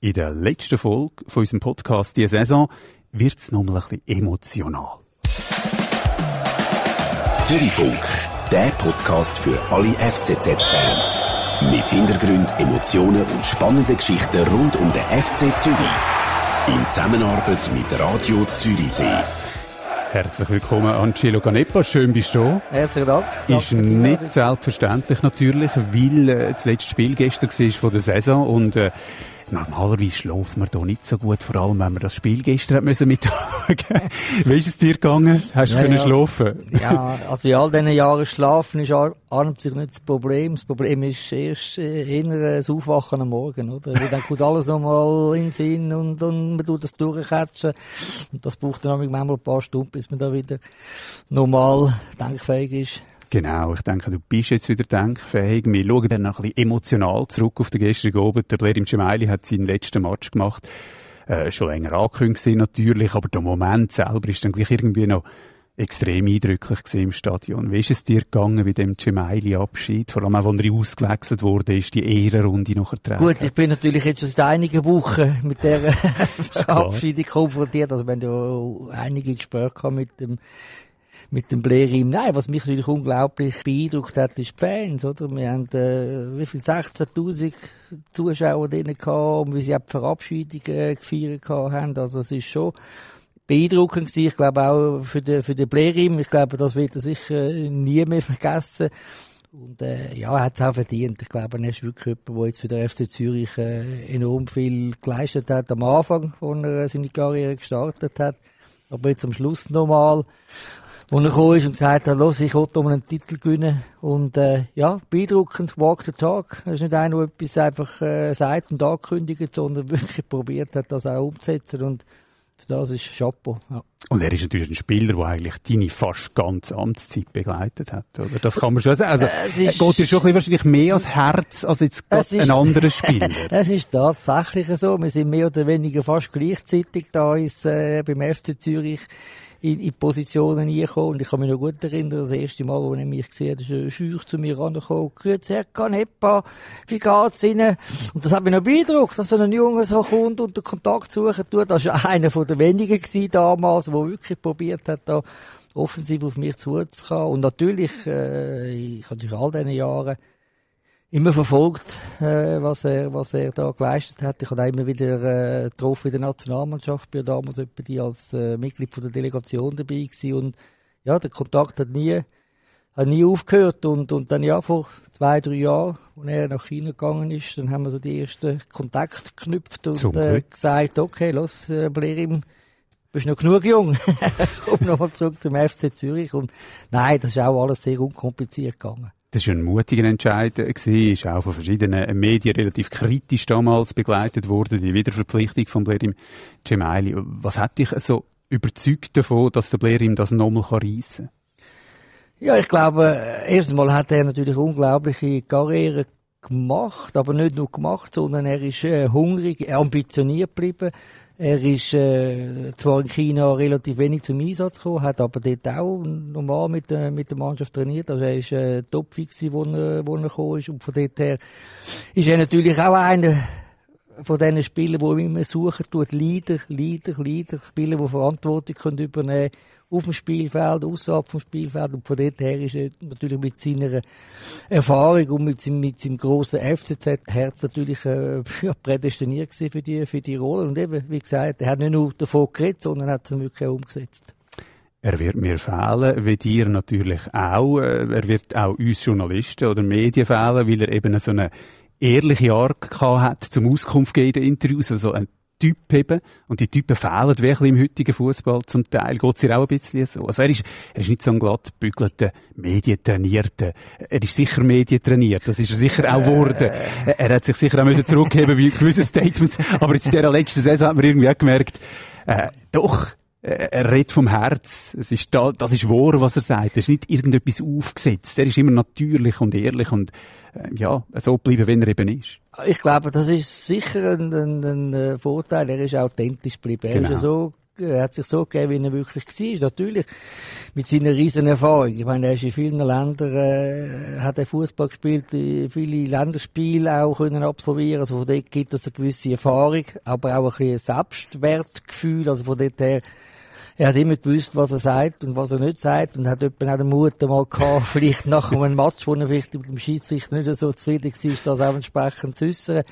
In der letzten Folge von unserem Podcast diese Saison wird es nochmal ein bisschen emotional. Zürichfunk, der Podcast für alle FCZ-Fans. Mit Hintergrund, Emotionen und spannenden Geschichten rund um den FC Zürich. In Zusammenarbeit mit Radio Zürichsee. Herzlich willkommen, Angelo Canepa. Schön bist du da. Herzlichen Dank. Ist nicht selbstverständlich natürlich, weil äh, das letzte Spiel gestern war von der Saison und äh, Normalerweise schlafen wir hier nicht so gut, vor allem wenn wir das Spiel gestern müssen mitanschauen. Wie ist es dir gegangen? Hast du Ja, können ja. schlafen? Ja, also in all diesen Jahren schlafen ist an und sich nicht das Problem. Das Problem ist erst äh, das Aufwachen am Morgen, oder? Weil dann kommt alles nochmal in den Sinn und, und man tut das durchkatschen. Und das braucht dann manchmal ein paar Stunden, bis man da wieder normal denkfähig ist. Genau, ich denke, du bist jetzt wieder denkfähig. Wir schauen dann noch ein bisschen emotional zurück auf den gestrigen Abend. Der Blair im Gemaili hat seinen letzten Match gemacht. Äh, schon länger angekündigt natürlich, aber der Moment selber ist dann gleich irgendwie noch extrem eindrücklich im Stadion. Wie ist es dir gegangen bei dem Gemaili-Abschied? Vor allem auch, als er ausgewechselt wurde, ist die Ehrenrunde noch ertragen. Gut, ich bin natürlich jetzt schon seit einigen Wochen mit der klar. Abschiedung konfrontiert. Also, wir haben ja einige Gespräche mit dem, mit dem Blerim. Nein, was mich natürlich unglaublich beeindruckt hat, ist die Fans, oder? Wir haben, äh, wie viel? 16.000 Zuschauer drin gehabt, und wie sie auch die Verabschiedung äh, gefeiert haben. Also, es ist schon, beeindruckend gewesen. Ich glaube auch für den, für den Blerim. Ich glaube, das wird er sicher nie mehr vergessen. Und äh, ja, er hat es auch verdient. Ich glaube, er ist wirklich jemand, der jetzt für den FC Zürich äh, enorm viel geleistet hat am Anfang, wo er äh, seine Karriere gestartet hat. Aber jetzt am Schluss nochmal, wo er gekommen ist und gesagt hat, los, ich will um einen Titel gewinnen. Und äh, ja, beeindruckend, walk the talk. Er ist nicht einer, der etwas einfach äh, sagt und ankündigt, sondern wirklich probiert hat, das auch umzusetzen. Und für das ist Chapeau. Ja. Und er ist natürlich ein Spieler, der eigentlich deine fast ganze Amtszeit begleitet hat, oder? Das kann man schon sagen. Also, Es er ist- geht dir schon ein bisschen wahrscheinlich mehr ans Herz als jetzt Es ist- ein anderer Spieler. Es ist tatsächlich so. Wir sind mehr oder weniger fast gleichzeitig da ist, äh, beim FC Zürich in, in Positionen reingekommen. Und ich kann mich noch gut erinnern, das erste Mal, wo er mich gesehen hat, ist ein Scheuch zu mir rangekommen. Grüezi, Herr Canepa, wie geht's Ihnen? Und das hat mich noch beeindruckt, dass so ein Junge so kommt und den Kontakt suchen tut. Das war einer den wenigen gewesen damals, der wirklich probiert hat, da offensiv auf mich zuzukommen. Und natürlich, äh, ich habe durch all diesen Jahren immer verfolgt, äh, was er, was er da geleistet hat. Ich habe auch immer wieder äh, getroffen in der Nationalmannschaft, bin ja damals die als äh, Mitglied von der Delegation dabei gewesen. Und ja, der Kontakt hat nie, hat nie aufgehört. Und, und dann ja, vor zwei, drei Jahren, als er nach China gegangen ist, dann haben wir so die ersten Kontakte geknüpft und äh, gesagt, okay, los, äh, Blerim, bist noch genug jung, um nochmal zurück zum FC Zürich. Und nein, das ist auch alles sehr unkompliziert gegangen. Das war ein mutiger Entscheid, äh, gewesen, ist auch von verschiedenen Medien relativ kritisch damals begleitet worden, die Wiederverpflichtung von Blerim Gemaili. Was hat dich so überzeugt davon, dass der Blerim das nochmal reissen kann? Ja, ich glaube, äh, erstens mal hat er natürlich unglaubliche Karriere gemacht, aber nicht nur gemacht, sondern er ist äh, hungrig, ambitioniert geblieben. Er ist äh, zwar in China relativ wenig zum Einsatz gekommen, hat aber dort auch normal mit, der mit der Mannschaft trainiert. Also er ist äh, topfix, wo er, wo er gekommen ist. Und von dort her ist er natürlich auch einer von diesen Spielern, die immer suchen tut, Leader, Leader, Leader, Spieler, die Verantwortung können übernehmen auf dem Spielfeld, außerhalb vom Spielfeld. Und von dort her ist er natürlich mit seiner Erfahrung und mit seinem, mit seinem grossen FCZ-Herz natürlich äh, prädestiniert für die, für die Rolle. Und eben, wie gesagt, er hat nicht nur davon geredet, sondern hat es wirklich auch umgesetzt. Er wird mir fehlen, wie dir natürlich auch. Äh, Er wird auch uns Journalisten oder Medien fehlen, weil er eben so eine ehrliche Art gehabt hat zum Auskunft geben in den Interviews. Also ein Typ eben. Und die Typen fehlen wirklich im heutigen Fußball zum Teil. Geht's dir auch ein bisschen so? Also er ist, er ist nicht so ein glatt bügelter, medientrainierter. Er ist sicher medientrainiert. Das ist er sicher auch geworden. Er hat sich sicher auch müssen zurückheben bei gewissen Statements. Aber jetzt in dieser letzten Saison hat man irgendwie auch gemerkt, äh, doch, äh, er redet vom Herz. Es ist da, das ist wahr, was er sagt. Er ist nicht irgendetwas aufgesetzt. Er ist immer natürlich und ehrlich und äh, ja, so bleiben, wenn er eben ist. Ich glaube, das ist sicher ein, ein, ein äh, Vorteil. Er ist authentisch geblieben. Er Genau. ist ja so er hat sich so gegeben, wie er wirklich war. Natürlich mit seiner riesen Erfahrung. Ich meine, er ist in vielen Ländern, äh, hat er Fußball gespielt, viele Länderspiele auch können absolvieren. Also von dort gibt es eine gewisse Erfahrung, aber auch ein bisschen Selbstwertgefühl. Also von dort her er hat immer gewusst, was er sagt und was er nicht sagt und hat etwa auch den Mut mal gehabt, vielleicht nach einem Match, wo er vielleicht mit dem Schiedsrichter nicht so zufrieden war, das auch entsprechend zu äußern.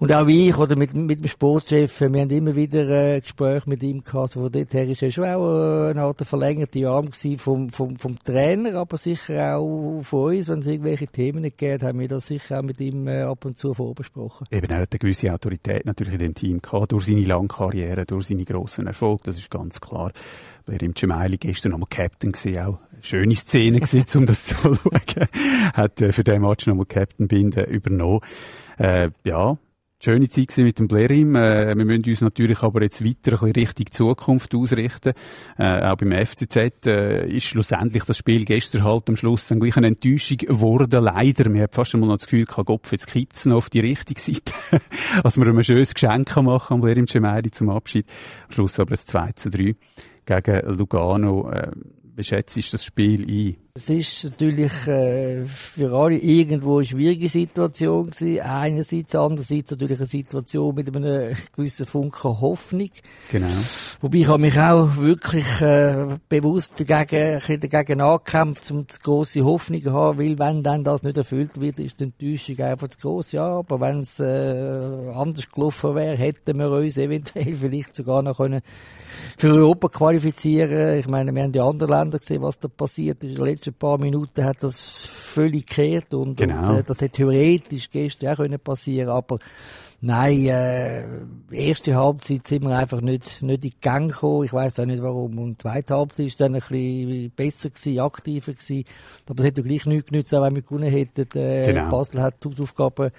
Und auch ich, oder mit, mit dem Sportchef, wir haben immer wieder äh, Gespräche mit ihm gehabt. Also von dort her ist er schon auch äh, eine Art verlängerte Arm vom, vom, vom Trainer, aber sicher auch von uns. Wenn es irgendwelche Themen nicht gegeben haben wir das sicher auch mit ihm äh, ab und zu vorbesprochen. Eben, er hat eine gewisse Autorität natürlich in dem Team gehabt, durch seine lange Karriere, durch seine grossen Erfolge, das ist ganz klar. Wer im Cemaili gestern nochmal Captain gesehen, auch schöne Szene gewesen, um das zu schauen. hat äh, für den Match nochmal Captain Binden übernommen. Äh, ja, schöne Zeit mit dem Blerim. Äh, wir müssen uns natürlich aber jetzt weiter ein bisschen Richtung Zukunft ausrichten. Äh, auch beim FCZ äh, ist schlussendlich das Spiel gestern halt am Schluss dann gleich eine Enttäuschung geworden. Leider. Wir haben fast einmal noch das Gefühl gehabt, Gopf, jetzt kippt's noch auf die richtige Seite. Als wir ein schönes Geschenk machen am Blerim Cemeri zum Abschied. Am Schluss aber ein 2 zu 3 gegen Lugano. Äh, wie schätzt das Spiel ein? Es ist natürlich äh, für alle irgendwo eine schwierige Situation gewesen. Einerseits, andererseits natürlich eine Situation mit einem gewissen Funken Hoffnung. Genau. Wobei ich habe mich auch wirklich äh, bewusst dagegen, dagegen angekämpft, um zu grosse Hoffnung zu haben, weil wenn dann das nicht erfüllt wird, ist die Enttäuschung einfach zu gross. Ja, aber wenn es äh, anders gelaufen wäre, hätten wir uns eventuell vielleicht sogar noch können für Europa qualifizieren. Ich meine, wir haben die anderen Länder gesehen, was da passiert ist letzten paar Minuten hat das völlig gekehrt und, genau. und äh, das hätte theoretisch gestern auch können passieren aber Nein, äh, erste Halbzeit sind wir einfach nicht, nicht in die Gang gekommen. Ich weiß auch nicht warum. Und zweite Halbzeit ist dann ein bisschen besser gewesen, aktiver gewesen. Aber es hätte gleich nichts genützt, auch wenn wir gewonnen hätten. Äh, genau. Basel hat die Hausaufgaben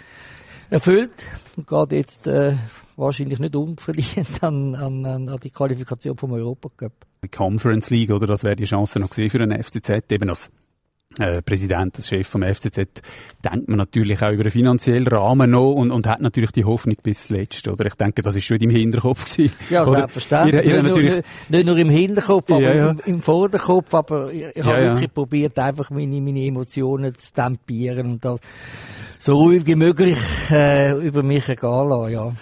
erfüllt und geht jetzt äh, wahrscheinlich nicht unverdient an, an, an die Qualifikation vom Europacup. Die Conference League, oder? Das wäre die Chance noch gesehen für den FCZ, eben als äh, Präsident, als Chef vom FCZ, denkt man natürlich auch über den finanziellen Rahmen noch und, und hat natürlich die Hoffnung bis zuletzt, oder? Ich denke, das ist schon im Hinterkopf gewesen. Ja, selbstverständlich. Ihr, ihr nicht, nur, nicht, nur, im Hinterkopf, aber ja, ja. Im, im, Vorderkopf, aber ich, ich ja, habe wirklich probiert, einfach meine, meine Emotionen zu tempieren und das so ruhig wie möglich äh, über mich ergehen lassen, ja.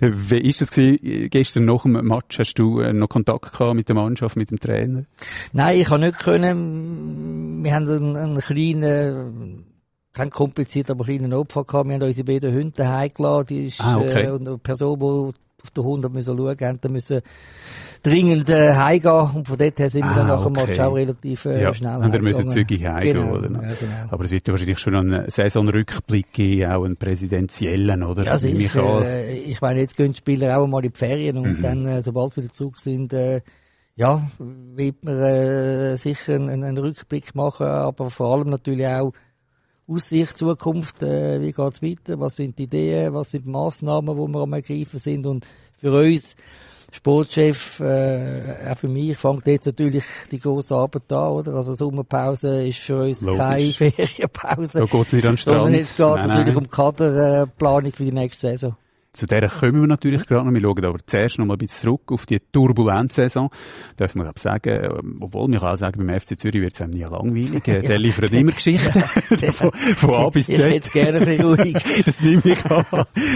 wie ist das gewesen? Gestern nach dem Match hast du äh, noch Kontakt gehabt mit der Mannschaft, mit dem Trainer? Nein, ich habe nicht können. Wir haben einen, einen kleinen kein kompliziert, aber kleinen Opfer gehabt. Wir haben unsere beiden Hunde heimgeladen. Die ist, ah, okay. äh, und eine Person, die auf den Hund müssen schauen musste, müssen dringend äh, heimgehen und von dort her sind wir dann ah, nach dem okay. Match auch relativ äh, ja, schnell Und wir müssen zügig heimgehen, genau, oder? Ja, genau. Aber es wird ja wahrscheinlich schon einen Saisonrückblick geben, auch einen präsidentiellen, oder? Ja, sicher. Äh, ich meine, jetzt gehen die Spieler auch mal in die Ferien und mhm. dann, äh, sobald wir wieder zurück sind, äh, ja, wird man äh, sicher einen, einen Rückblick machen, aber vor allem natürlich auch Aussicht, Zukunft, äh, wie geht's weiter, was sind die Ideen, was sind die Massnahmen, die wir am ergreifen sind und für uns Sportchef, äh, auch für mich, fängt jetzt natürlich die große Arbeit an, oder? Also Sommerpause ist für uns Logisch. keine Ferienpause. Da geht's nicht an Strand. Sondern jetzt geht's nein, natürlich nein. um Kaderplanung für die nächste Saison. Zu der kommen wir natürlich gerade noch. Wir schauen aber zuerst noch mal ein bisschen zurück auf die Turbulenzsaison. Darf man glaube sagen, ähm, obwohl man kann auch sagen, beim FC Zürich wird es einem nie langweilig. ja. Der liefert immer Geschichten. von, von, A bis Z. Ich hätte gerne ein bisschen ruhig. das nehme ich an.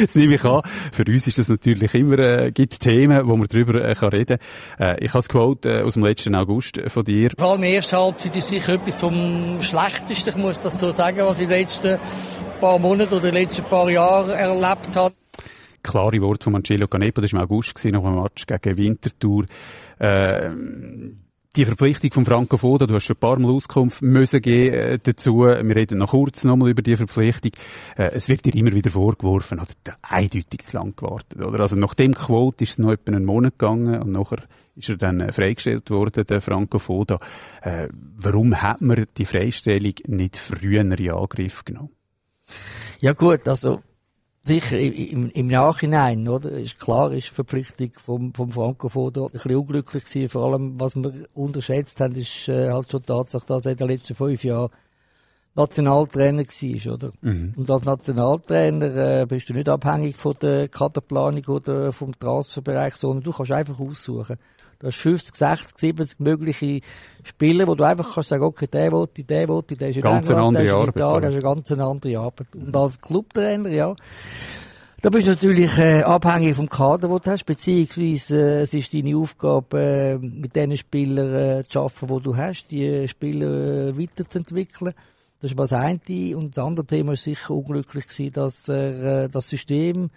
Das nehme ich an. Für uns ist das natürlich immer, äh, gibt Themen, wo man drüber äh, kann reden kann. Äh, ich habe das Quote äh, aus dem letzten August von dir. Vor allem die erste Halbzeit ist sicher etwas vom Schlechtesten, ich muss das so sagen, was ich in den letzten paar Monaten oder in den letzten paar Jahren erlebt habe klare Worte von Marcello Canepa, das war im August, gewesen, nach einem Match gegen Winterthur. Äh, die Verpflichtung von Franco Foda, du hast schon ein paar Mal Auskunft müssen geben äh, dazu. Wir reden noch kurz nochmal über die Verpflichtung. Äh, es wird dir immer wieder vorgeworfen, hat er eindeutig zu lang gewartet, oder? Also nach dem Quote ist es noch etwa einen Monat gegangen und nachher ist er dann äh, freigestellt worden, der Franco Foda. Äh, warum hat man die Freistellung nicht früher in Angriff genommen? Ja gut, also Sicher, im, im Nachhinein, oder? Ist klar, ist die Verpflichtung vom, vom Franco Foda ein bisschen unglücklich gewesen. Vor allem, was wir unterschätzt haben, ist äh, halt schon die Tatsache, dass er in den letzten fünf Jahren Nationaltrainer war, oder? Mhm. Und als Nationaltrainer äh, bist du nicht abhängig von der Kaderplanung oder vom Transferbereich, sondern du kannst einfach aussuchen. Du hast 50, 60, 70 mögliche Spieler, wo du einfach kannst sagen, okay, der wollte, der wollte, der ist in ganz England, der ist in Arbeit, Italien, der ist eine ganz andere Arbeit. Und als Clubtrainer, ja, da bist du natürlich äh, abhängig vom Kader, den du hast, beziehungsweise äh, es ist deine Aufgabe, äh, mit den Spielern äh, zu arbeiten, die du hast, die äh, Spieler äh, weiterzuentwickeln. Das ist mal das eine. Und das andere Thema war sicher unglücklich gewesen, dass er, äh, das System,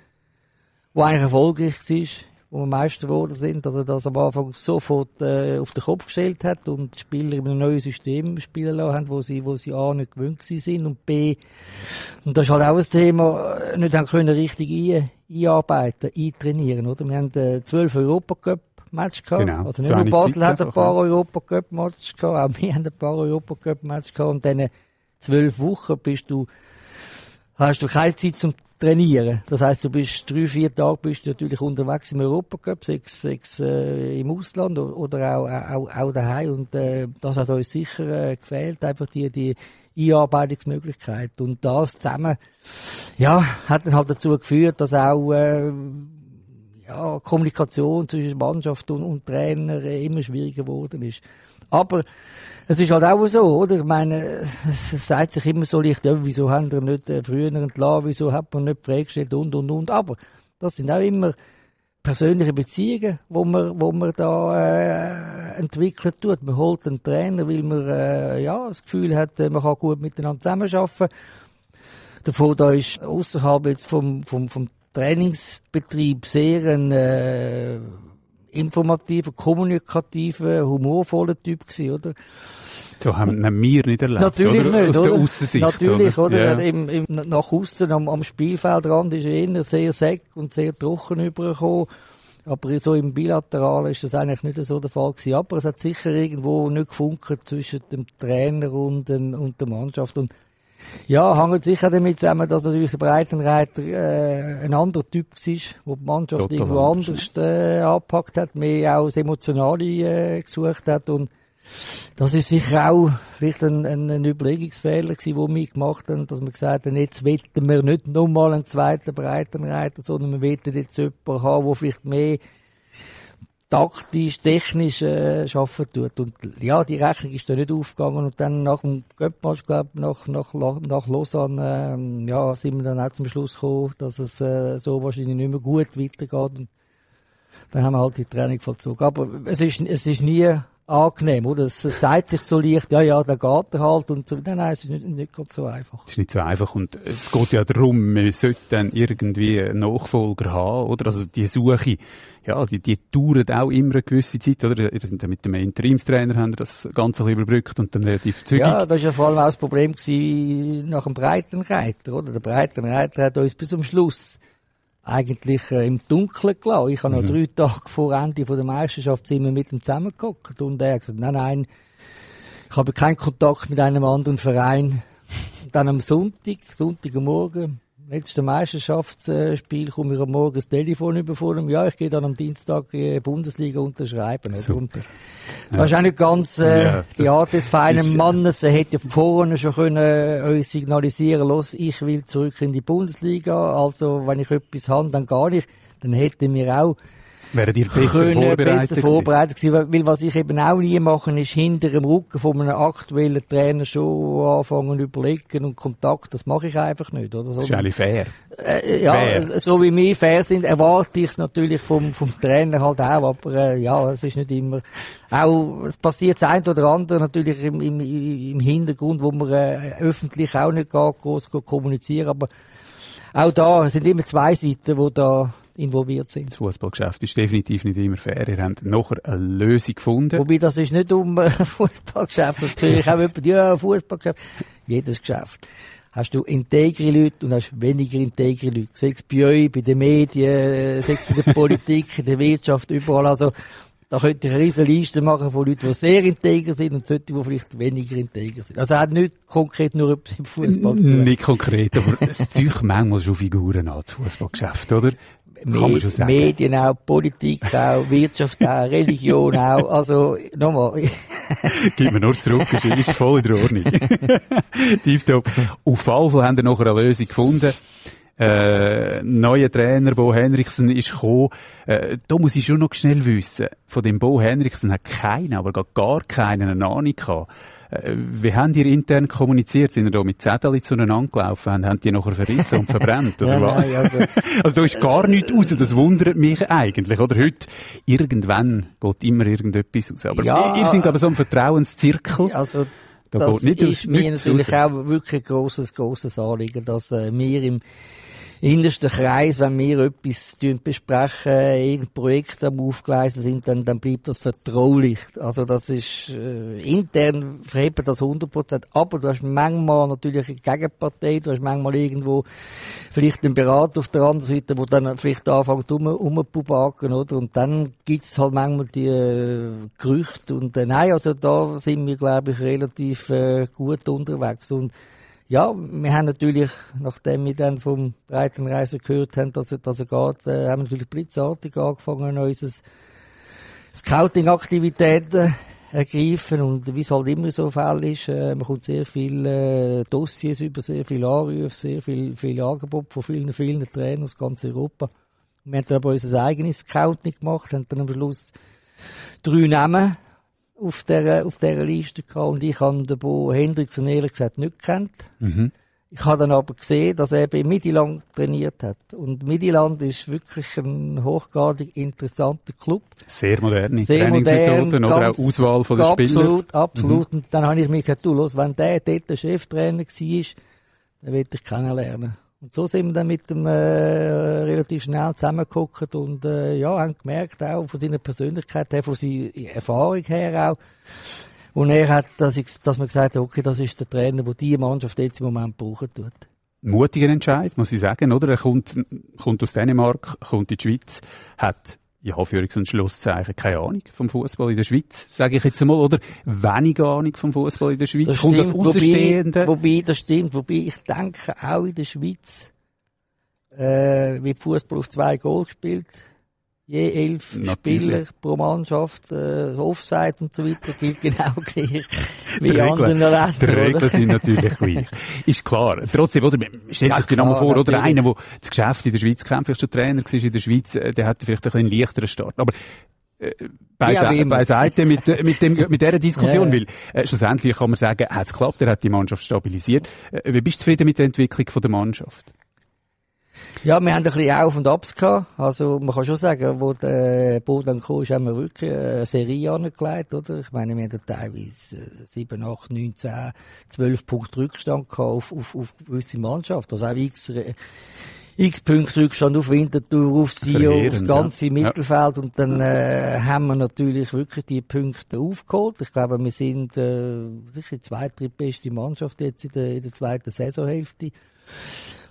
das eigentlich erfolgreich war, wo wir Meister geworden sind, oder das am Anfang sofort äh, auf den Kopf gestellt hat und die Spieler in einem neuen System spielen lassen haben, wo sie, wo sie A, nicht gewöhnt sind und B, und das ist halt auch ein Thema, äh, nicht haben können richtig ein, einarbeiten, eintrainieren, oder? Wir haben äh, zwölf Europacup Match gehabt. Genau. Also nicht nur Basel hat ein paar Europacup Match gehabt, auch wir haben ein paar Europacup Match gehabt und dann zwölf Wochen bist du, hast du keine Zeit zum Trainieren. Das heißt, du bist drei, vier Tage bist du natürlich unterwegs im Europacup, sechs, sechs äh, im Ausland oder auch, auch, auch daheim und äh, das hat uns sicher äh, gefehlt, einfach die, die Einarbeitungsmöglichkeit und das zusammen, ja, hat dann halt dazu geführt, dass auch äh, ja, Kommunikation zwischen Mannschaft und, und Trainer äh, immer schwieriger geworden ist. Aber es ist halt auch so, oder? Ich meine, es sagt sich immer so leicht, ja, wieso haben wir nicht äh, früher entlassen, wieso hat man nicht prägestellt und, und, und. Aber das sind auch immer persönliche Beziehungen, wo man, wo man da äh, entwickelt tut. Man holt einen Trainer, weil man äh, ja, das Gefühl hat, äh, man kann gut miteinander zusammenarbeiten. Davor da ist außerhalb jetzt vom, vom, vom Trainingsbetrieb sehr ein äh, informativer, kommunikativer, humorvoller Typ gewesen, oder? So haben wir nicht erlebt, Natürlich oder? nicht, Aus der oder? Aussensicht, Natürlich, oder? Ja. Im, im, nach außen am, am Spielfeldrand ist er eher sehr säck und sehr trocken übergekommen. Aber so im Bilateralen ist das eigentlich nicht so der Fall gewesen. Aber es hat sicher irgendwo nicht gefunkt zwischen dem Trainer und, dem, und der Mannschaft. Und ja, hängt sicher damit zusammen, dass natürlich der Breitenreiter äh, ein anderer Typ war, wo die Mannschaft Total irgendwo anders, äh, angepackt hat, mehr auch das Emotionale äh, gesucht hat. Und das ist sicher auch vielleicht ein, ein, ein Überlegungsfehler gewesen, den wir gemacht haben, dass wir gesagt haben, jetzt wetten wir nicht nochmal einen zweiten Breitenreiter, sondern wir wetten jetzt jemanden haben, der vielleicht mehr taktisch, technisch äh, arbeiten tut. Und ja, die Rechnung ist da nicht aufgegangen. Und dann nach dem Göppmatch, glaube nach, nach, nach Lausanne, ähm, ja, sind wir dann auch zum Schluss gekommen, dass es äh, so wahrscheinlich nicht mehr gut weitergeht. Und dann haben wir halt die Training vollzogen. Aber es ist, es ist nie angenehm, oder? Es, es sagt sich so leicht, ja, ja, da geht er halt und so. Nein, nein, es ist nicht, nicht ganz so einfach. Es ist nicht so einfach und es geht ja darum, man sollte dann irgendwie einen Nachfolger haben, oder? Also die Suche, ja, die, die dauert auch immer eine gewisse Zeit, oder? Wir sind ja mit dem Interimstrainer, haben das Ganze ein bisschen überbrückt und dann relativ zügig. Ja, das war ja vor allem auch das Problem gewesen nach dem Breitenreiter, oder? Der Breitenreiter hat uns bis zum Schluss eigentlich äh, im Dunkeln gelassen. Ich habe Mhm. noch drei Tage vor Ende von der Meisterschaft sind wir mit ihm zusammengeguckt und er hat gesagt, nein, nein, ich habe keinen Kontakt mit einem anderen Verein. Und dann am Sonntag, Sonntagmorgen, letzte Meisterschaftsspiel, komme ich am Morgen das Telefon über von ihm. Ja, ich gehe dann am Dienstag äh, Bundesliga unterschreiben. oder? Und das ist auch nicht ganz äh, Ja, die Art des ist, feinen äh, Mannes. Er hätte ja vorne schon können äh, uns signalisieren los, ich will zurück in die Bundesliga. Also, wenn ich etwas habe, dann gar nicht. Dann hätten wir auch Wären ihr besser können vorbereitet besser gewesen? vorbereitet gewesen. Weil- Weil was ich eben auch nie mache, ist hinter dem Rücken von einem aktuellen Trainer schon anfangen zu überlegen und Kontakt. Das mache ich einfach nicht, oder? Das ist eigentlich fair. äh, ja, Fair. so wie wir fair sind, erwarte ich es natürlich vom, vom Trainer halt auch, aber äh, ja, es ist nicht immer, auch, es passiert das eine oder andere natürlich im, im, im Hintergrund, wo man äh, öffentlich auch nicht gar groß kommunizieren, aber auch da sind immer zwei Seiten, die da involviert sind. Das Fußballgeschäft ist definitiv nicht immer fair. Ihr habt nachher eine Lösung gefunden. Wobei, das ist nicht um äh, Fußballgeschäft, das höre ich auch jemand, ja, Fußballgeschäft. Jedes Geschäft. Hast du integre Leute und hast weniger integre Leute. Sei es bei euch, bei den Medien, äh, sei es in der Politik, in der Wirtschaft, überall. Also, da könnte ich eine riesige Liste machen von Leuten, die sehr integer sind und solche, die vielleicht weniger integer sind. Also, hat nicht konkret nur etwas im Fußball zu tun. Nicht konkret, aber es zieht manchmal schon Figuren an, das Fußballgeschäft, oder? Med Medien auch, Politik auch, Wirtschaft auch, Religion auch. Also, nochmal. Gib mir nur zurück, ist, ist voll in der Ordnung. Tieftop. Auf Fall haben wir nachher eine Lösung gefunden. Äh, neuer Trainer, Bo Henriksen, ist gekommen. Äh, da muss ich schon noch schnell wissen. Von dem Bo Henriksen hat keiner, aber gar keiner eine Ahnung gehabt. Äh, wie haben die intern kommuniziert? Sind ihr da mit Zettel zueinander gelaufen? Haben, haben die nachher verrissen und verbrennt? Oder ja, was? Nein, also, also da ist gar nichts raus. Das wundert mich eigentlich. Oder heute, irgendwann geht immer irgendetwas raus. Aber ja, ihr, seid aber so ein Vertrauenszirkel. Also, da das nicht, ist mir natürlich raus. auch wirklich ein grosses, grosses Anliegen, dass äh, wir im innersten Kreis, wenn wir etwas besprechen, irgendein Projekt am Aufgleisen sind, dann, dann bleibt das vertraulich. Also das ist äh, intern verhebt das 100%. Aber du hast manchmal natürlich eine Gegenpartei, du hast manchmal irgendwo vielleicht einen Berater auf der anderen Seite, wo dann vielleicht anfängt um, oder? Und dann gibt's halt manchmal die äh, Gerüchte und äh, nein, also da sind wir, glaube ich, relativ äh, gut unterwegs und ja, wir haben natürlich, nachdem wir dann vom Breitenreiser gehört haben, dass er, dass er geht, äh, haben wir natürlich blitzartig angefangen, unsere Scouting-Aktivitäten ergreifen und wie es halt immer so Fall ist, äh, man kommt sehr viele äh, Dossiers über, sehr viele Anrufe, sehr viel, viele Angebote von vielen, vielen Trainern aus ganz Europa. Wir haben dann aber unser eigenes Scouting gemacht, haben dann am Schluss drei Namen auf dieser, auf dieser Liste gehabt und ich habe den Bo Hendriksen ehrlich gesagt nicht gekannt. Mhm. Ich habe dann aber gesehen, dass er bei Midland trainiert hat. Und Midland ist wirklich ein hochgradig interessanter Club. Sehr moderne Sehr Trainingsmethoden modern, oder auch Auswahl von den Spielern. Absolut, absolut. Mhm. Und dann habe ich mir gesagt, du, los, wenn der dort der Cheftrainer war, dann will ich kennenlernen. Und so sind wir dann mit dem äh, relativ schnell zusammengeguckt und äh, ja, haben gemerkt, auch von seiner Persönlichkeit her, von seiner Erfahrung her auch, und er hat, dass, ich, dass man gesagt hat, okay, das ist der Trainer, der diese Mannschaft jetzt im Moment brauchen tut. Mutiger Entscheid, muss ich sagen, oder? Er kommt, kommt aus Dänemark, kommt in die Schweiz, hat ja, Führungs- und Schlusszeichen, keine Ahnung vom Fußball in der Schweiz, sage ich jetzt einmal, oder wenig Ahnung vom Fußball in der Schweiz. Das Kommt stimmt, das? Wobei, wobei, das stimmt, wobei ich denke, auch in der Schweiz äh, wird Fußball auf zwei Goal gespielt je elf Natürlich. Spieler pro Mannschaft, äh, Offside und so weiter, gilt genau gleich wie in anderen Ländern. Die Regeln sind natürlich gleich. Ist klar. Trotzdem, oder, stellt ja, sich dir nochmal vor, oder einer, der das Geschäft in der Schweiz kämpft, vielleicht schon Trainer war in der Schweiz, äh, der hatte vielleicht ein bisschen leichteren Start. Aber äh, beiseite, ja, beiseite mit, äh, mit, dem, mit dieser Diskussion, ja. weil äh, schlussendlich kann man sagen, hat es geklappt, er hat die Mannschaft stabilisiert. Äh, wie bist du zufrieden mit der Entwicklung von der Mannschaft? Ja, wir haben ein bisschen Auf und Abs gehabt. Also, man kann schon sagen, wo der Boden kam, haben wir wirklich eine Serie angelegt, oder? Ich meine, wir haben teilweise 7, 8, 9, 10, 12 Punkte Rückstand gehabt auf, auf, auf gewisse Mannschaft. Also auch x, x Punkte Rückstand auf Winterthur, auf Sio, aufs ganze ja. Mittelfeld. Und dann, äh, haben wir natürlich wirklich die Punkte aufgeholt. Ich glaube, wir sind, äh, sicher die zweite, drittbeste Mannschaft jetzt in der, in der zweiten Saisonhälfte.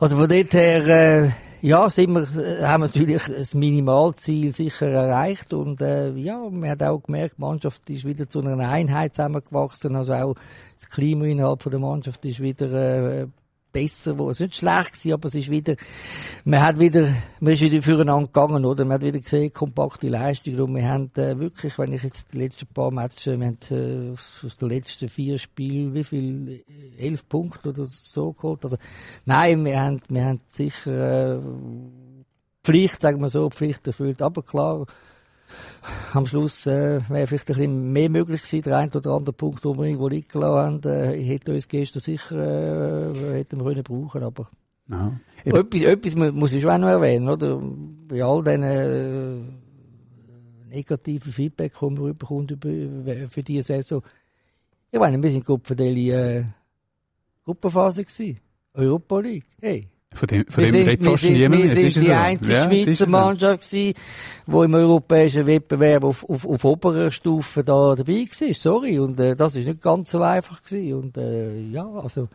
Also von dort her, äh, ja, sind wir, äh, haben natürlich das Minimalziel sicher erreicht und äh, ja, man hat auch gemerkt, die Mannschaft ist wieder zu einer Einheit zusammengewachsen, also auch das Klima innerhalb von der Mannschaft ist wieder äh, besser wo Es ist nicht schlecht gewesen, aber es ist wieder, man hat wieder, man ist wieder füreinander gegangen, oder? Man hat wieder gesehen, kompakte Leistung. Und wir haben äh, wirklich, wenn ich jetzt die letzten paar Matches, wir haben äh, aus den letzten vier Spielen, wie viel? Elf Punkte oder so geholt. Also, nein, wir haben, wir haben sicher, äh, Pflicht, sagen wir so, Pflicht erfüllt. Aber klar, am Schluss äh, wäre vielleicht ein bisschen mehr möglich gewesen. Der eine oder andere Punkt, den wir irgendwo liegen haben, äh, hätte uns gestern sicher äh, hätten wir können brauchen aber Aha. Etwas, etwas muss ich schon auch noch erwähnen, oder? Bei all diesen äh, negativen Feedback, die man bekommt über, für diese Saison. Ich meine, wir sind Gruppe äh, Gruppenphase gewesen. Europa League. Hey, von dem, von dem redet fast niemand. Wir sind die so. einzige ja, Schweizer Mannschaft gewesen, die im europäischen Wettbewerb auf, auf, auf oberer Stufe da dabei war. Sorry. Und, äh, das ist nicht ganz so einfach gewesen. Und, äh, ja, also,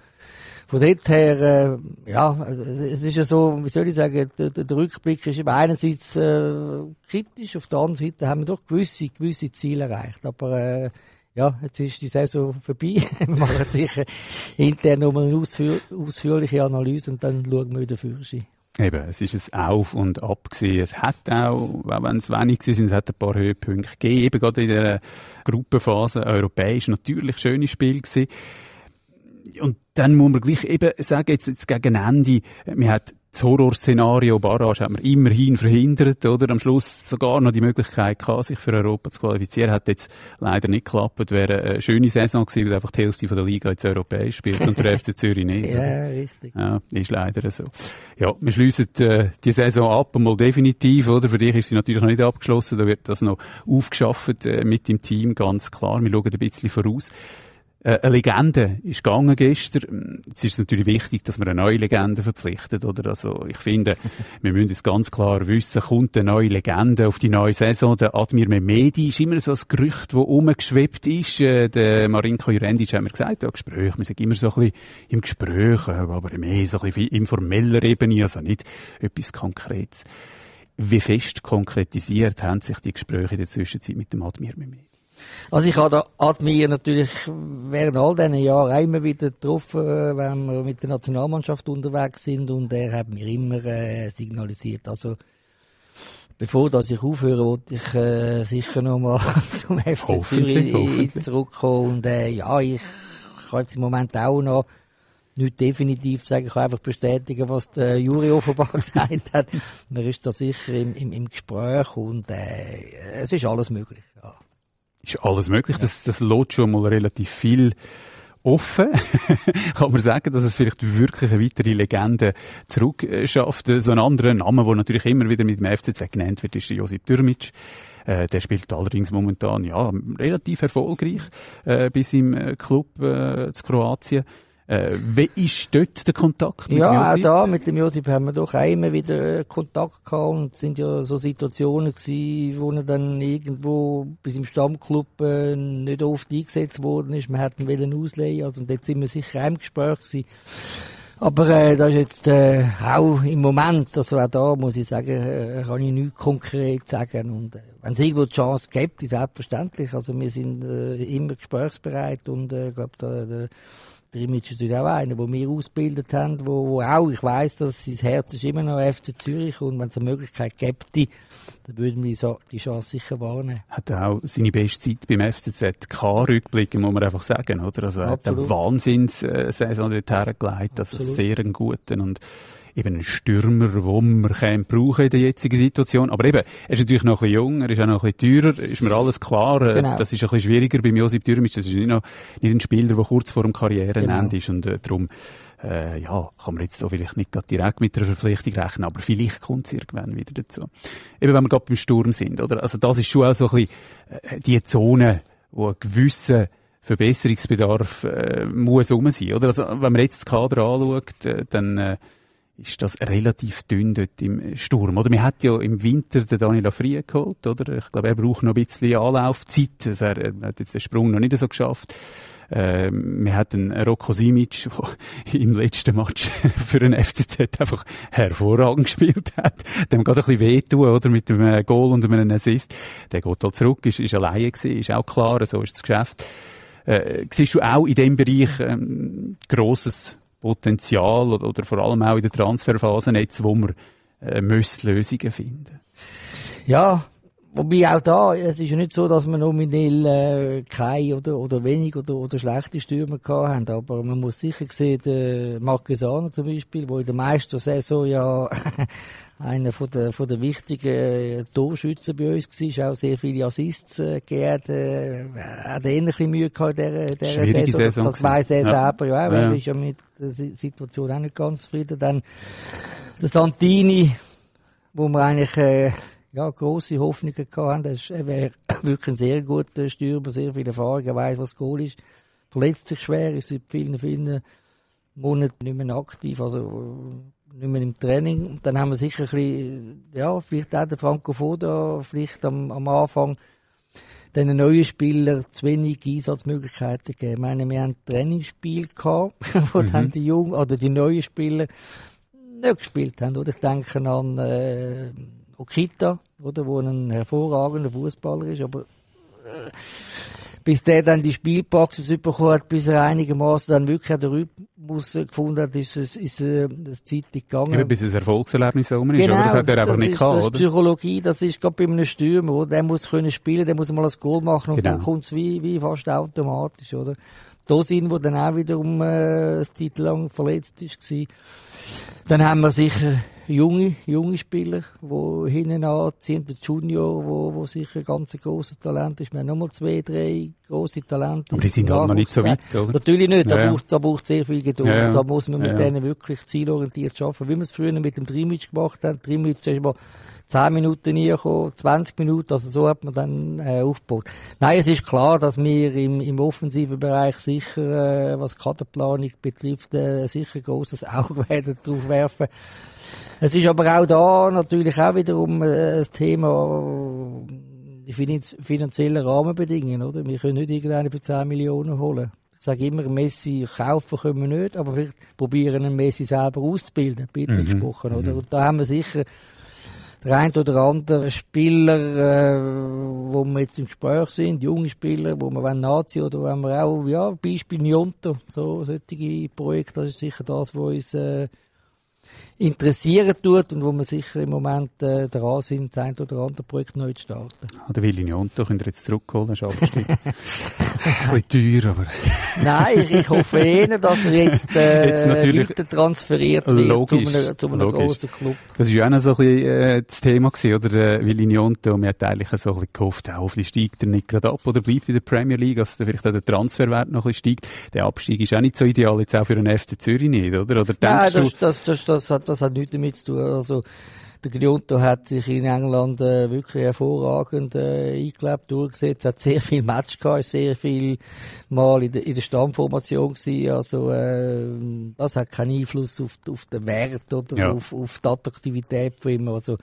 von dort her, äh, ja, es ist ja so, wie soll ich sagen, der, der Rückblick ist eben einerseits äh, kritisch, auf der anderen Seite haben wir doch gewisse, gewisse Ziele erreicht. Aber äh, ja, jetzt ist die Saison vorbei. wir machen sicher intern nochmal eine ausführ ausführliche Analyse und dann schauen wir wieder für Eben, es ist ein Auf und Ab gewesen. Es hat auch, auch wenn es wenig sind, es hat ein paar Höhepunkte gegeben. Eben gerade in der Gruppenphase europäisch natürlich schöne Spiel gewesen. Und dann muss man gleich eben sagen, jetzt, jetzt gegen Ende, man hat das Horrorszenario Barrage hat man immerhin verhindert, oder? Am Schluss sogar noch die Möglichkeit gehabt, sich für Europa zu qualifizieren. Hat jetzt leider nicht geklappt. Wäre eine schöne Saison gewesen, weil einfach die Hälfte von der Liga jetzt europäisch spielt und der FC Zürich nicht. ja, richtig. Ja, ist leider so. Ja, wir schliessen äh, die Saison ab, einmal definitiv, oder? Für dich ist sie natürlich noch nicht abgeschlossen. Da wird das noch aufgeschafft äh, mit dem Team, ganz klar. Wir schauen ein bisschen voraus. Äh, eine Legende ist gegangen gestern. Jetzt ist es natürlich wichtig, dass wir eine neue Legende verpflichtet, oder? Also, ich finde, wir müssen es ganz klar wissen, kommt eine neue Legende auf die neue Saison. Der Admir Mehmedi ist immer so ein Gerücht, das umgeschwebt ist. Äh, der Marinko Jurendic hat mir gesagt, ja, Gespräch, wir sind immer so ein bisschen im Gespräch, äh, aber mehr so ein bisschen informeller Ebene, also nicht etwas Konkretes. Wie fest konkretisiert haben sich die Gespräche in der Zwischenzeit mit dem Admir Mehmedi? Also ich habe Admir natürlich während all diesen Jahren immer wieder getroffen, wenn wir mit der Nationalmannschaft unterwegs sind und er hat mir immer äh, signalisiert, also bevor dass ich aufhöre, wollte ich äh, sicher noch mal zum FC Zürich zurückkommen und äh, ja, ich kann jetzt im Moment auch noch nicht definitiv sagen, ich kann einfach bestätigen, was der Juri offenbar gesagt hat. Man ist da sicher im, im, im Gespräch und äh, es ist alles möglich. Ja ist alles möglich. Das, das lässt schon mal relativ viel offen. Kann man sagen, dass es vielleicht wirklich eine weitere Legende zurückschafft. So ein anderer Name, der natürlich immer wieder mit dem FCZ genannt wird, ist Josip Dürmic. Äh, der spielt allerdings momentan ja relativ erfolgreich äh, bis im äh, Club äh, zu Kroatien. Äh, wie ist dort der Kontakt mit Ja, Josip? auch da, mit dem Josip haben wir doch immer wieder Kontakt gehabt und es sind ja so Situationen gewesen, wo er dann irgendwo bis im Stammclub äh, nicht oft eingesetzt worden ist. Wir hätten ihn ausleihen, also und dort sind wir sicher im Gespräch gewesen. Aber äh, das ist jetzt äh, auch im Moment, also auch da muss ich sagen, äh, kann ich nichts konkret sagen. Und äh, wenn es irgendwo die Chance gibt, ist selbstverständlich. Also wir sind äh, immer gesprächsbereit und äh, glaube, da der Auch einer, den wir ausgebildet haben, wo, wo auch, ich weiss, dass sein Herz ist immer noch FC Zürich und wenn es eine Möglichkeit gäbe, dann würden wir so die Chance sicher wahrnehmen. Hat auch seine beste Zeit beim FCZ K-Rückblicken, muss man einfach sagen, oder? Also er hat eine Wahnsinns-Saison dort hergelegt, also sehr einen guten und eben ein Stürmer, den wir brauchen in der jetzigen Situation. Aber eben, er ist natürlich noch ein bisschen jung, er ist auch noch ein bisschen teurer, ist mir alles klar. Äh, genau. Das ist ein bisschen schwieriger beim Josip Dürmic. Das ist nicht, noch, nicht ein Spieler, der kurz vor dem Karrierenende genau. ist und äh, darum äh, ja, kann man jetzt so vielleicht nicht direkt mit einer Verpflichtung rechnen, aber vielleicht kommt es irgendwann wieder dazu. Eben, wenn wir gerade beim Sturm sind, oder? Also das ist schon auch so ein bisschen äh, die Zone, wo ein gewisser Verbesserungsbedarf äh, muss rum sein, oder? Also wenn man jetzt das Kader anschaut, äh, dann äh, ist das relativ dünn dort im Sturm. Oder man hat ja im Winter den Daniel Frie geholt, oder? Ich glaube, er braucht noch ein bisschen Anlaufzeit. Also er, er hat jetzt den Sprung noch nicht so geschafft. Ähm, wir hatten Rocco Simic, der im letzten Match für den FCZ einfach hervorragend gespielt hat. Dem geht ein bisschen wehtun, oder? Mit einem Goal und einem Assist. Der geht halt zurück, ist, ist alleine gewesen, ist auch klar, so ist das Geschäft. Äh, siehst du auch in dem Bereich ähm, grosses Potenzial oder, oder, vor allem auch in der Transferphase jetzt, wo wir äh, müssen Lösungen finden. Ja, wobei auch da, es ist ja nicht so, dass wir nominell äh, keine oder, oder wenig oder, oder schlechte Stürmer gehabt haben, aber man muss sicher sehen, der Marquesano zum Beispiel, der in der Meistersaison ja einer von der, von der wichtigen äh, Torschützen bei uns war, auch sehr viele Assists äh, gegeben, äh, hat ähnliche Mühe gehabt in dieser, dieser Saison. Saison. Das weiss er ja. selber ja auch, weil ja. er ist ja mit der Situation auch nicht ganz zufrieden. Dann der Santini, wo wir eigentlich äh, ja, grosse Hoffnungen gehabt haben, er wäre wirklich ein sehr guter Stürmer, sehr viele Erfahrung, er weiss, was Goal ist, verletzt sich schwer, ist seit vielen, vielen Monaten nicht mehr aktiv, also nicht mehr im Training. Und dann haben wir sicher ein bisschen, ja, vielleicht auch den Franco Foda, vielleicht am, am Anfang den neuen Spielern zu wenig Einsatzmöglichkeiten gegeben. Ich meine, wir haben ein Trainingsspiel gehabt, wo mhm. dann die Jungen oder die neuen Spieler nicht gespielt haben. Oder ich denke an äh, Okita, oder, wo ein hervorragender Fußballer ist, aber äh, bis der dann die Spielpraxis bekommen hat, bis er einigermaßen dann wirklich den Rhythmus gefunden hat, ist es, ist, äh, das Zeit gegangen. Ja, bis ein Erfolgserlebnis ist, Genau, oder? Das hat er einfach nicht ist, gehabt, das ist oder? Psychologie, das ist gerade bei einem Stürmer, oder? Der muss können spielen, der muss mal ein Goal machen und Genau. dann kommt's wie, wie fast automatisch, oder? Da sind, wo dann auch wiederum, äh, das Zeit lang verletzt ist, war. Dann haben wir sicher junge, junge Spieler, die hinten anziehen. Der Junior, wo, wo sicher ein ganz grosses Talent ist. Wir haben nochmal zwei, drei grosse Talente. Aber die sind halt noch nicht so weit, oder? Natürlich nicht. Da Ja, braucht da braucht sehr viel Geduld. Ja. Da muss man mit ja. denen wirklich zielorientiert arbeiten. Wie wir es früher mit dem Drimmitsch gemacht haben. Drimmitsch ist mal 10 Minuten reingekommen, 20 Minuten, also so hat man dann äh, aufgebaut. Nein, es ist klar, dass wir im, im offensiven Bereich sicher, äh, was Kaderplanung betrifft, äh, sicher grosses Auge werden drauf werfen. Es ist aber auch da natürlich auch wiederum äh, das Thema die finanz finanziellen Rahmenbedingungen, oder? Wir können nicht irgendeinen für 10 Millionen holen. Ich sage immer, Messi kaufen können wir nicht, aber vielleicht probieren einen Messi selber auszubilden, bitte gesprochen, oder? Und da haben wir sicher der ein oder andere Spieler, äh, wo wir jetzt im Gespräch sind, junge Spieler, wo wir wollen nachziehen oder wo wir auch, ja, Beispiel Nionto, so solche Projekte, das ist sicher das, was uns äh, interessieren tut und wo wir sicher im Moment äh, dran sind, das ein oder andere Projekt neu zu starten. Ah, Der Willi Nionto könnt ihr jetzt zurückholen, ist abgestiegen. ein bisschen teuer, aber Nein, ich, ich hoffe eher, dass er jetzt, äh, Jetzt natürlich- weiter transferiert wird Logisch, zu einem, zu einem logisch. grossen Club. das ist ja auch noch so ein bisschen äh, das Thema gewesen, oder? Äh, Willi Nionto, man hat eigentlich so ein bisschen gehofft, ja, hoffentlich steigt er nicht gerade ab oder bleibt in der Premier League, dass dann vielleicht auch der Transferwert noch ein bisschen steigt. Der Abstieg ist auch nicht so ideal, jetzt auch für den FC Zürich nicht, oder? Oder Nein, denkst du, das, das, das, das, hat, das hat nichts damit zu tun. Also, der Gnonto hat sich in England äh, wirklich hervorragend äh, eingelebt, durchgesetzt, hat sehr viel Match gehabt, ist sehr viel Mal in der, in der Stammformation gewesen. Also, äh, das hat keinen Einfluss auf, auf den Wert oder Ja. auf, auf die Attraktivität von ihm. Also,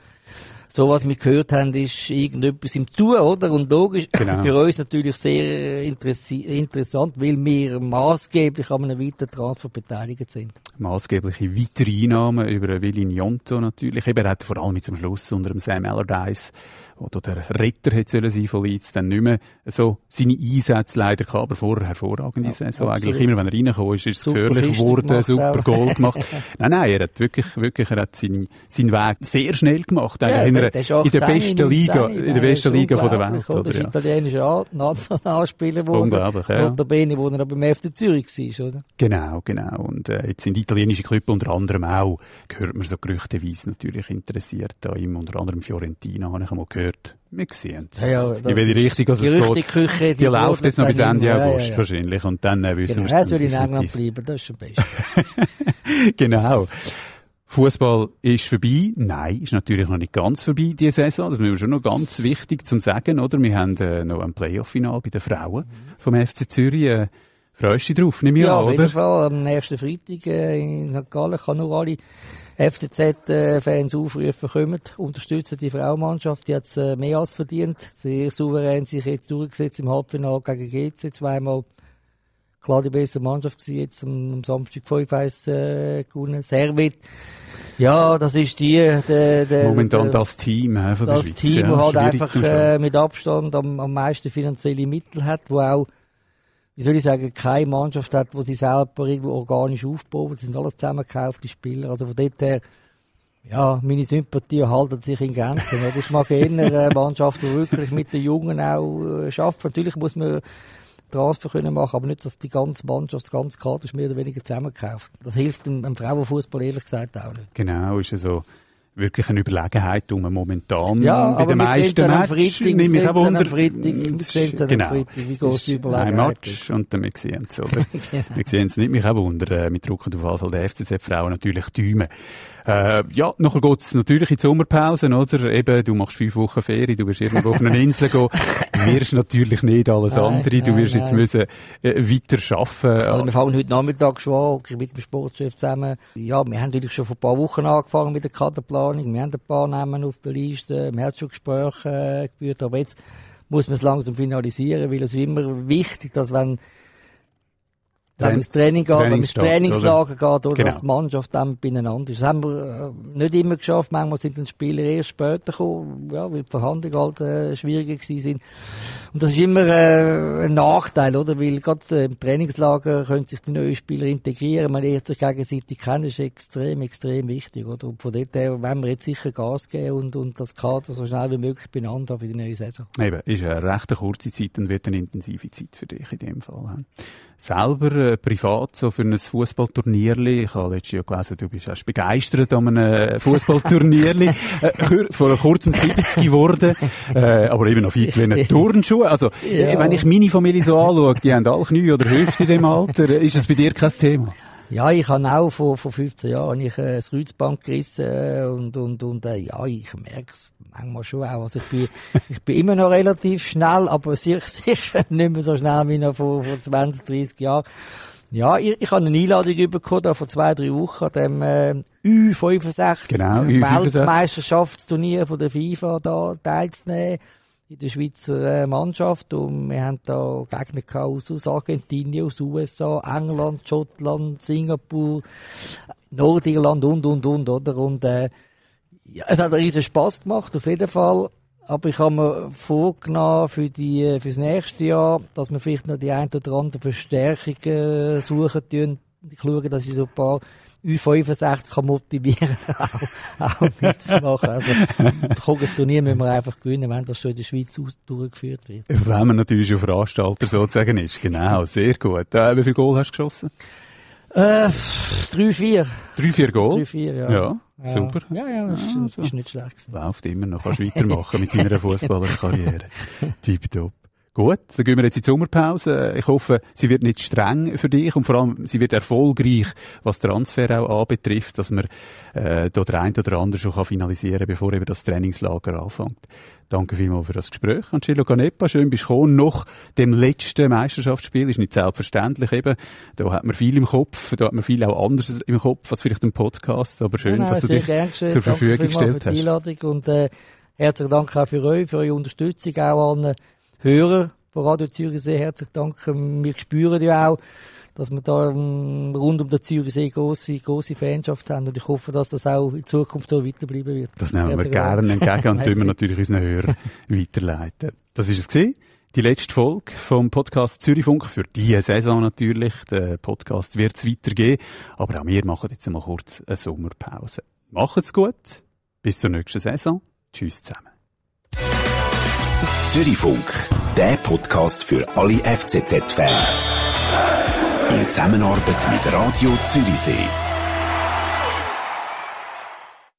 so was wir gehört haben, ist irgendetwas im Tun, oder? Und logisch, Genau. für uns natürlich sehr interessi- interessant, weil wir maßgeblich an einem weiteren Transfer beteiligt sind. maßgebliche weitere Einnahmen über Willi Nionto natürlich. Eben, er hat vor allem jetzt am Schluss unter dem Sam Allardyce, wo der Retter hätte sollen sein von Leeds, dann nicht mehr so seine Einsätze leider gehabt, aber vorher hervorragende Saison. absolut. Eigentlich immer, wenn er reingekommen ist, ist es gefährlich geworden, super. Goal gemacht. nein, nein, er hat wirklich, wirklich, er hat seinen, seinen Weg sehr schnell gemacht. Ja, in, der- einer, in der 18, besten Liga, 19, in der besten Liga von der Welt, oder? ist Ja. italienischer Nationalspieler geworden. Unglaublich, ja. Notabene, wo er aber beim FC Zürich war, oder? Genau, genau. Und äh, jetzt sind italienische Clubs unter anderem auch, gehört man so gerüchteweise natürlich interessiert an ihm, unter anderem Fiorentina, habe ich einmal gehört. Wir sehen es. Ja, ja, in welche ist Richtung also es geht. Die, die läuft jetzt noch bis Ende. Ja, August wahrscheinlich und dann äh, wissen Genau, wir es soll in England bleiben, das ist am besten. genau. Fußball ist vorbei. Nein, ist natürlich noch nicht ganz vorbei, die Saison. Das ist mir schon noch ganz wichtig zu sagen, oder? Wir haben äh, noch ein Playoff-Final bei den Frauen vom FC Zürich. Äh, freust du dich drauf, nehme ich Ja, an, auf jeden oder? Fall. Am nächsten Freitag äh, in St. Gallen kann nur alle FCZ-Fans aufrufen, kommt, unterstützen die Frauenmannschaft. Die hat es äh, mehr als verdient. Sehr souverän sich jetzt durchgesetzt im Halbfinale gegen GC. Zweimal klar die bessere Mannschaft gewesen, jetzt am, am Samstag 5-1 äh, gewonnen. Servet. Ja, das ist die, der, der, Momentan der, das Team äh, von der das Schweiz. Team, ja, das halt einfach äh, mit Abstand am, am meisten finanzielle Mittel hat, wo auch, wie soll ich sagen, keine Mannschaft hat, wo sie selber irgendwo organisch aufbaut. Das sind alles zusammengekaufte Spieler. Also von dort her, ja, meine Sympathie halten sich in Grenzen. oder? Ich mag eher eine Mannschaft, die wirklich mit den Jungen auch äh, schafft. Natürlich muss man Transfer können machen, aber nicht, dass die ganze Mannschaft, das ganze Kader ist mehr oder weniger zusammengekauft. Das hilft dem, dem Frauenfußball ehrlich gesagt auch nicht. Genau, ist also wirklich eine Überlegenheit um momentan Ja, bei den meisten Matches. Nehme ich auch Wunder. Freitag, genau. Freitag, wie gross die Ein Überlegenheit Match und dann wir sehen es, oder? Wir sehen es nicht, mich auch Wunder. Äh, mit Druck und auf der FCZ-Frauen natürlich Däumen. Äh, ja, nachher geht's natürlich in die Sommerpause, oder? Eben, du machst fünf Wochen Ferien, du wirst irgendwo auf eine Insel gehen. Wirst natürlich nicht alles Nein, andere. Du nein, wirst jetzt nein. müssen äh, weiter arbeiten. Also wir fangen heute Nachmittag schon an, mit dem Sportchef zusammen. Ja, wir haben natürlich schon vor ein paar Wochen angefangen mit der Kaderplanung. Wir haben ein paar Namen auf der Liste. Wir haben schon Gespräche äh, geführt. Aber jetzt muss man es langsam finalisieren, weil es ist immer wichtig, dass wenn wenn man ins Training geht, wenn man ins Trainingslager geht, oder Genau. dass die Mannschaft dann beieinander ist. Das haben wir äh, nicht immer geschafft. Manchmal sind die Spieler erst später gekommen, ja, weil die Verhandlungen halt äh, schwieriger gewesen sind. Und das ist immer äh, ein Nachteil, oder? Weil gerade im Trainingslager können sich die neuen Spieler integrieren, man lernt sich gegenseitig kennen, ist extrem, extrem wichtig, oder? Und von dort her wollen wir jetzt sicher Gas geben und, und das Kader so schnell wie möglich beieinander für die neue Saison. Eben, ist eine recht kurze Zeit und wird eine intensive Zeit für dich in dem Fall. Selber äh, privat so für ein Fußballturnierli, ich habe letztes Jahr gelesen, du bist erst begeistert an einem Fußballturnierli, äh, vor kurzem 70 geworden, äh, aber eben noch fit wie eine Turnschuhe. Also, ja. wenn ich meine Familie so anschaue, die haben alle Knie oder Hüfte in dem Alter, ist das bei dir kein Thema? Ja, ich habe auch vor, vor 15 Jahren ich, äh, das Kreuzband gerissen äh, und, und, und äh, ja, ich merke es manchmal schon auch. Also ich bin, ich bin immer noch relativ schnell, aber sicher, sicher nicht mehr so schnell wie noch vor, vor 20, 30 Jahren. Ja, ich, ich habe eine Einladung bekommen, vor zwei, drei Wochen, an dem äh, U65 genau, Weltmeisterschaftsturnier von der FIFA da teilzunehmen in der Schweizer äh, Mannschaft und wir haben da Gegner aus, aus Argentinien, aus USA, England, Schottland, Singapur, Nordirland und, und, und, oder? Und, äh, ja, es hat riesen Spass gemacht, auf jeden Fall. Aber ich habe mir vorgenommen für die, äh, fürs nächste Jahr, dass wir vielleicht noch die ein oder andere Verstärkung äh, suchen tun. Ich schaue, dass ich so ein paar U65 kann motivieren auch, auch mitzumachen. Also, das Turnier müssen wir einfach gewinnen, wenn das schon in der Schweiz durchgeführt wird. Wenn man natürlich schon Veranstalter sozusagen ist. Genau, sehr gut. Äh, wie viel Goal hast du geschossen? Äh, drei, vier. Drei, vier Goal? Drei, vier, ja. Ja, ja. super. Ja, ja, das ist, also. ist nicht schlecht gewesen. Läuft immer noch. Kannst weitermachen mit deiner Fußballerkarriere. Tipptopp. Gut, dann gehen wir jetzt in die Sommerpause. Ich hoffe, sie wird nicht streng für dich und vor allem, sie wird erfolgreich, was Transfer auch anbetrifft, dass man äh, da der eine oder andere schon kann finalisieren kann, bevor eben das Trainingslager anfängt. Danke vielmals für das Gespräch. Angelo Canepa, schön bist du gekommen. Noch dem letzten Meisterschaftsspiel ist nicht selbstverständlich eben. Da hat man viel im Kopf, da hat man viel auch anderes im Kopf als vielleicht im Podcast, aber schön, genau, dass du dich zur Verfügung gestellt hast. Für die Einladung und äh, herzlichen Dank auch für euch, für eure Unterstützung auch an Hörer von Radio Zürichsee herzlich danken. Wir spüren ja auch, dass wir da ähm, rund um den Zürichsee große, große Fanschaft haben und ich hoffe, dass das auch in Zukunft so weiterbleiben wird. Das nehmen wir gerne entgegen und tun wir natürlich unseren Hörern weiterleiten. Das ist es gewesen. Die letzte Folge vom Podcast Zürichfunk für diese Saison natürlich. Der Podcast wird es weitergehen, aber auch wir machen jetzt mal kurz eine Sommerpause. Macht's gut. Bis zur nächsten Saison. Tschüss zusammen. Zürich-Funk, der Podcast für alle FCZ-Fans. In Zusammenarbeit mit Radio Zürichsee.